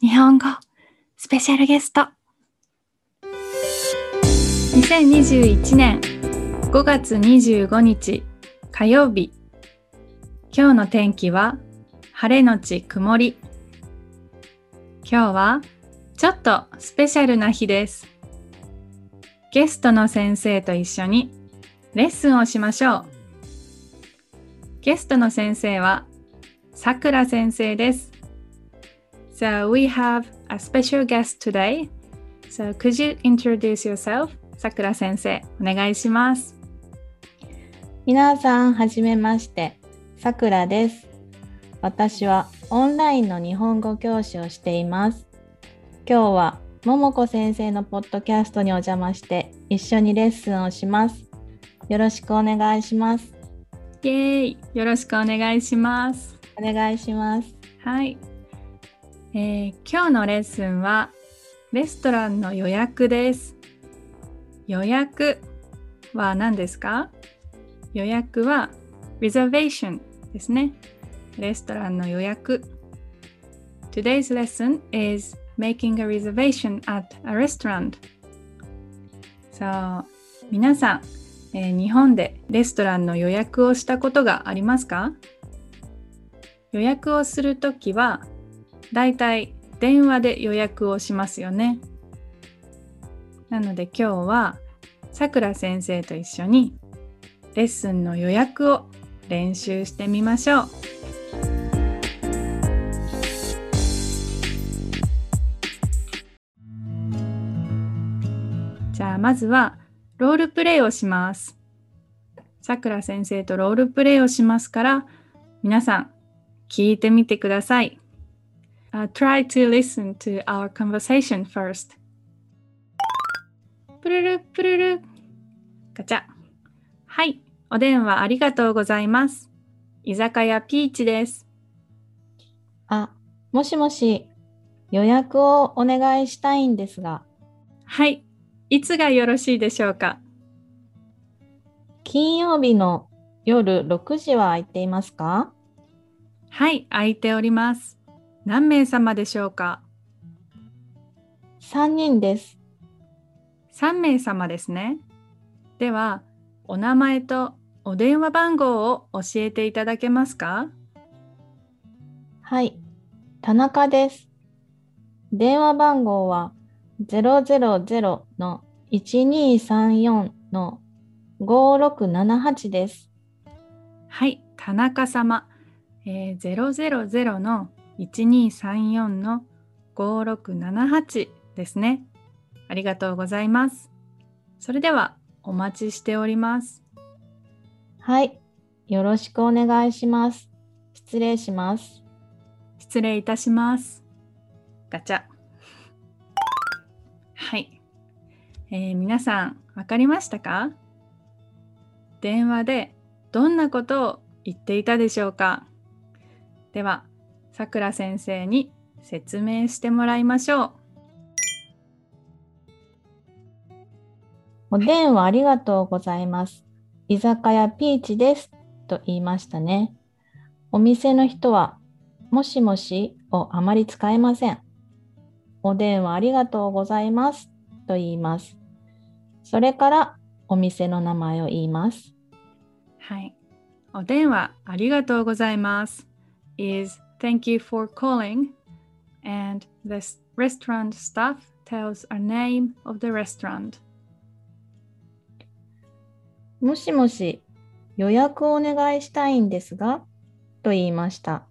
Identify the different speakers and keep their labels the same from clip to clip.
Speaker 1: 日本語スペシャルゲスト。2021年5月25日火曜日。今日の天気は晴れのち曇り。今日はちょっとスペシャルな日です。ゲストの先生と一緒にレッスンをしましょう。ゲストの先生はさくら先生です。So we have a special guest today. So could you introduce yourself? さくら先生、お願いします。
Speaker 2: 皆さん、はじめまして。さくらです。私はオンラインの日本語教師をしています。今日はももこ先生のポッドキャストにお邪魔して一緒にレッスンをします。よろしくお願いします。
Speaker 1: イエーイよろしくお願いします。
Speaker 2: お願いします。
Speaker 1: はい、えー今日のレッスンはレストランの予約です。予約は何ですか？予約は reservation ですね。レストランの予約。Today's lesson is making a reservation at a restaurant. そう、皆さん、えー日本でレストランの予約をしたことがありますか？予約をするときは、だいたい電話で予約をしますよね。なので今日はさくら先生と一緒にレッスンの予約を練習してみましょう。じゃあまずはロールプレイをします。さくら先生とロールプレイをしますから皆さん聞いてみてください。Uh, try to listen to our conversation first. プルルプルル。ガチャ。はい。お電話ありがとうございます。居酒屋ピーチです。
Speaker 2: あ、もしもし、予約をお願いしたいんですが、
Speaker 1: はい。いつがよろしいでしょうか
Speaker 2: 金曜日の夜6時は空いていますか
Speaker 1: はい。空いております。何名様でしょうか
Speaker 2: ?3 人です。
Speaker 1: 3名様ですね。では、お名前とお電話番号を教えていただけますか？
Speaker 2: はい、田中です。電話番号は000の1234の5678です。
Speaker 1: はい、田中様。えー、000の1234の5678ですね。ありがとうございます。それではお待ちしております。
Speaker 2: はい、よろしくお願いします。失礼します。
Speaker 1: 失礼いたします。ガチャ。はい。えー皆さん、わかりましたか？電話でどんなことを言っていたでしょうか？では、さくら先生に説明してもらいましょう。
Speaker 2: お電話ありがとうございます。居酒屋ピーチです。と言いましたね。お店の人は、もしもしをあまり使えません。お電話ありがとうございます。と言います。それから、お店の名前を言います。
Speaker 1: はい。お電話ありがとうございます。is thank you for calling and the s- restaurant staff tells a name of the restaurant.
Speaker 2: もしもし、予約をお願いしたいんですが、と言いました。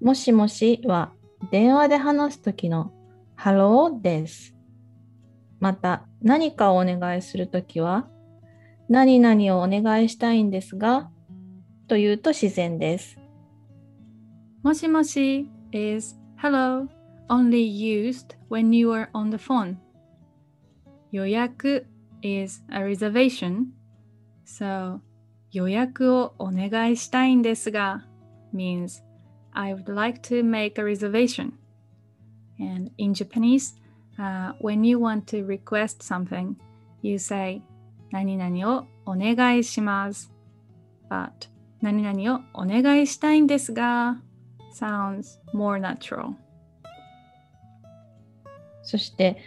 Speaker 2: もしもしは電話で話すときのハローです。また、何かをお願いするときは、何々をお願いしたいんですが、というと自然です。
Speaker 1: もしもし is hello only used when you are on the phone. 予約 is a reservation. So 予約をお願いしたいんですが means I would like to make a reservation. And in Japanese, uh, when you want to request something, you say 何々をお願いします。But 何々をお願いしたいんですが sounds more natural.
Speaker 2: そして、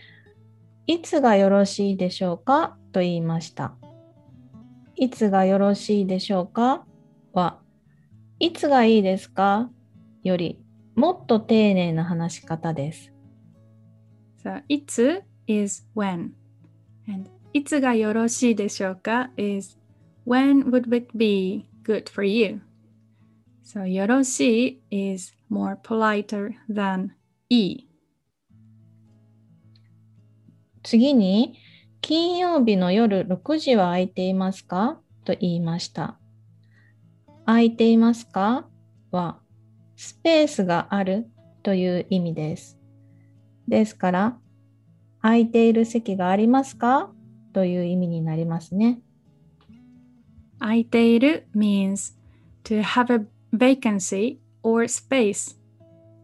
Speaker 2: いつがよろしいでしょうか？と言いました。いつがよろしいでしょうか？は、いつがいいですか？よりもっと丁寧な話し方です。
Speaker 1: So, いつ is when. And いつがよろしいでしょうか？is when would it be good for you? So, よろしい? is more politer than いい。
Speaker 2: 次に、金曜日の夜6時は空いていますか?と言いました。空いていますか?は、スペースがあるという意味です。ですから、空いている席がありますか?という意味になりますね。
Speaker 1: 空いている means to have a vacancy or space.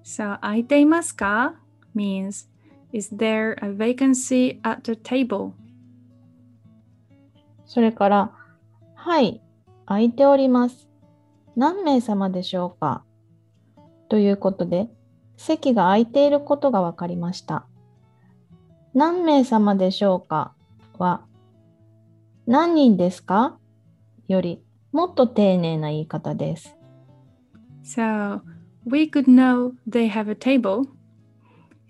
Speaker 1: So, 空いていますか means is there a vacancy at the table?
Speaker 2: それから、はい、空いております。何名様でしょうか？ということで、席が空いていることが分かりました。何名様でしょうか？は、何人ですか？よりもっと丁寧な言い方です。
Speaker 1: So we could know they have a table.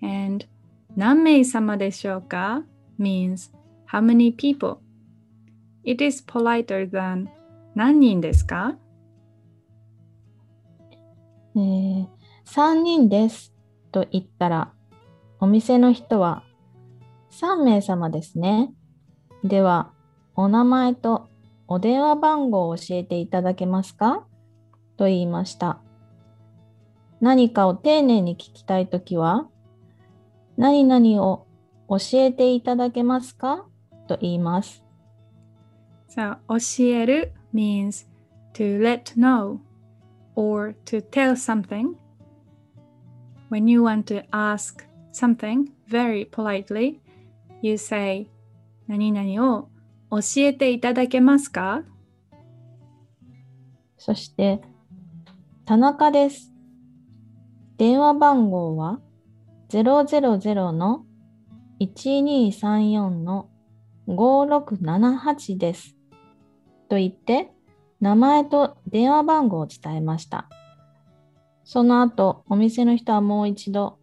Speaker 1: And 何名様でしょうか means how many people. It is politer than 何人ですか
Speaker 2: えー、3人ですと言ったら、お店の人は3名様ですね。では、お名前とお電話番号を教えていただけますかと言いました。何かを丁寧に聞きたいときは、何々を教えていただけますかと言います。
Speaker 1: So 教える means to let know or to tell something. When you want to ask something very politely, you say 何々を教えていただけますか
Speaker 2: そして、田中です。電話番号は000の1234の5678です。と言って、名前と電話番号を伝えました。その後、お店の人はもう一度、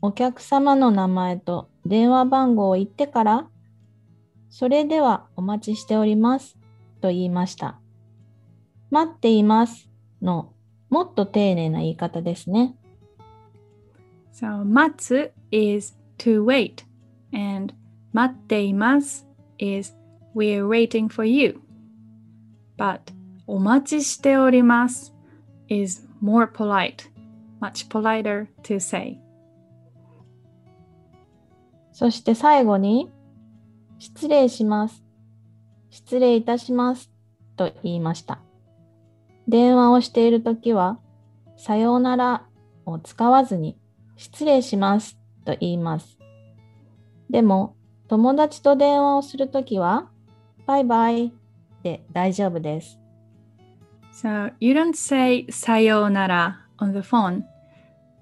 Speaker 2: お客様の名前と電話番号を言ってから、それではお待ちしております。と言いました。待っていますのもっと丁寧な言い方ですね。
Speaker 1: So 待つ is to wait and 待っています is we're waiting for you. But お待ちしております is more polite, much politer to say.
Speaker 2: そして最後に、失礼します。失礼いたします。と言いました。電話をしているときは、さようならを使わずに、失礼しますと言います。でも、友達と電話をするときは、バイバイで大丈夫です。
Speaker 1: So you don't say さようなら on the phone,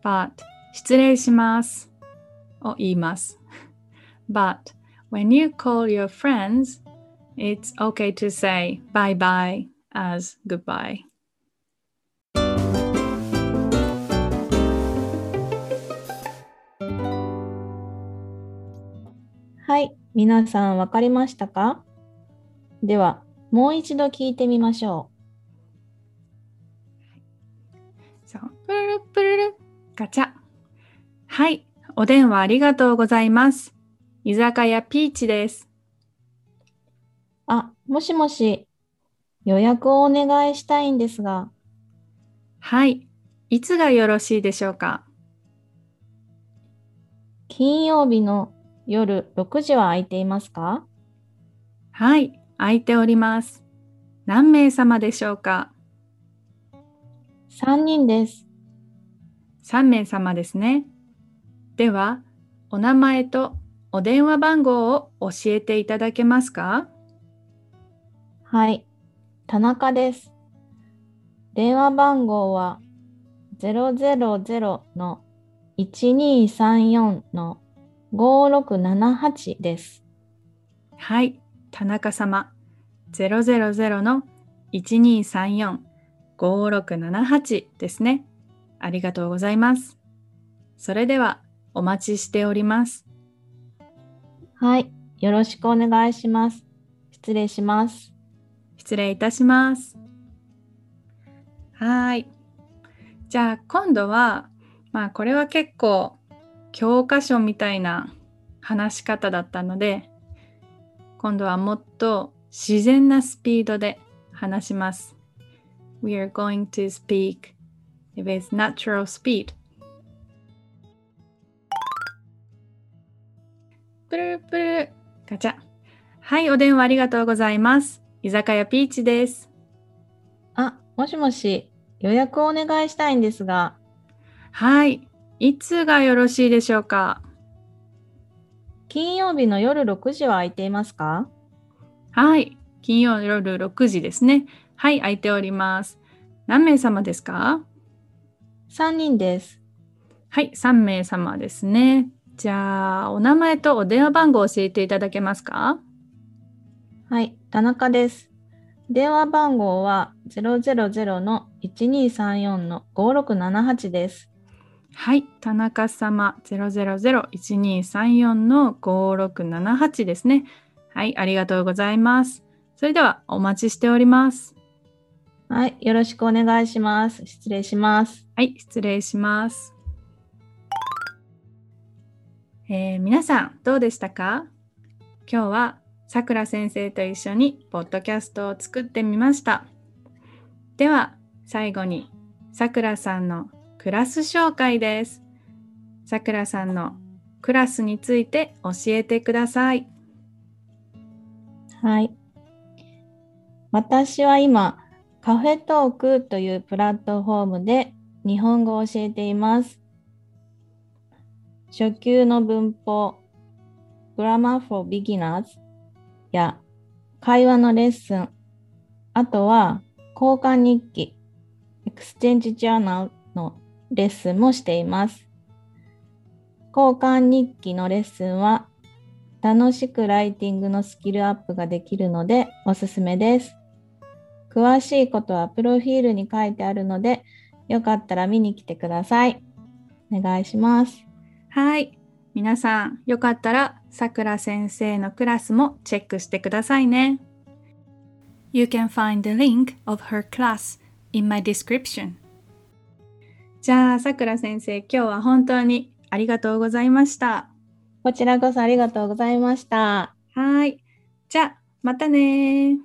Speaker 1: but 失礼しますを言います。But when you call your friends, it's okay to say bye bye as goodbye.
Speaker 2: 皆さんわかりましたか？では、もう一度聞いてみましょ
Speaker 1: So, プルルプルルガチャ。はい、お電話ありがとうございます。居酒屋ピーチです。
Speaker 2: う。あ、もしもし、予約をお願いしたいんですが、
Speaker 1: はい、いつがよろしいでしょうか？
Speaker 2: 金曜日の夜6時は空いていますか？
Speaker 1: はい、空いております。何名様でしょうか
Speaker 2: ?3 人です。
Speaker 1: 3名様ですね。では、お名前とお電話番号を教えていただけますか？
Speaker 2: はい、田中です。電話番号は000の1234の5678です。
Speaker 1: はい、田中様000の1234-5678ですね。ありがとうございます。それではお待ちしております。
Speaker 2: はい。よろしくお願いします。失礼します。
Speaker 1: 失礼いたします。はーい。じゃあ今度は、まあこれは結構教科書みたいな話し方だったので、今度はもっと自然なスピードで話します。We are going to speak with natural speed. プルプルガチャ。はい、お電話ありがとうございます。居酒屋ピーチです。
Speaker 2: あ、もしもし、予約をお願いしたいんですが、
Speaker 1: はい、いつがよろしいでしょうか？
Speaker 2: 金曜日の夜6時は空いていますか？
Speaker 1: はい、金曜夜6時ですね。はい、空いております。何名様ですか
Speaker 2: ?3 人です。
Speaker 1: はい、3名様ですね。じゃあ、お名前とお電話番号を教えていただけますか？
Speaker 2: はい、田中です。電話番号は000-1234-5678です。
Speaker 1: はい、田中様000-1234の5678ですね。はい、ありがとうございます。それではお待ちしております。
Speaker 2: はい、よろしくお願いします。失礼します。
Speaker 1: はい、失礼します。えー皆さんどうでしたか？今日はさくら先生と一緒にポッドキャストを作ってみました。では最後にさくらさんのクラス紹介です。さくらさんのクラスについて教えてください。
Speaker 2: はい。私は今、カフェトークというプラットフォームで日本語を教えています。初級の文法、Grammar for Beginners や会話のレッスン、あとは交換日記、Exchange Journal のレッスンもしています。交換日記のレッスンは楽しくライティングのスキルアップができるのでおすすめです。詳しいことはプロフィールに書いてあるので、よかったら見に来てください。お願いします。
Speaker 1: はい。皆さん、よかったら、さくら先生のクラスもチェックしてくださいね。You can find the link of her class in my description. じゃあ、さくら先生、今日は本当にありがとうございました。
Speaker 2: こちらこそありがとうございました。
Speaker 1: はい。じゃあ、またね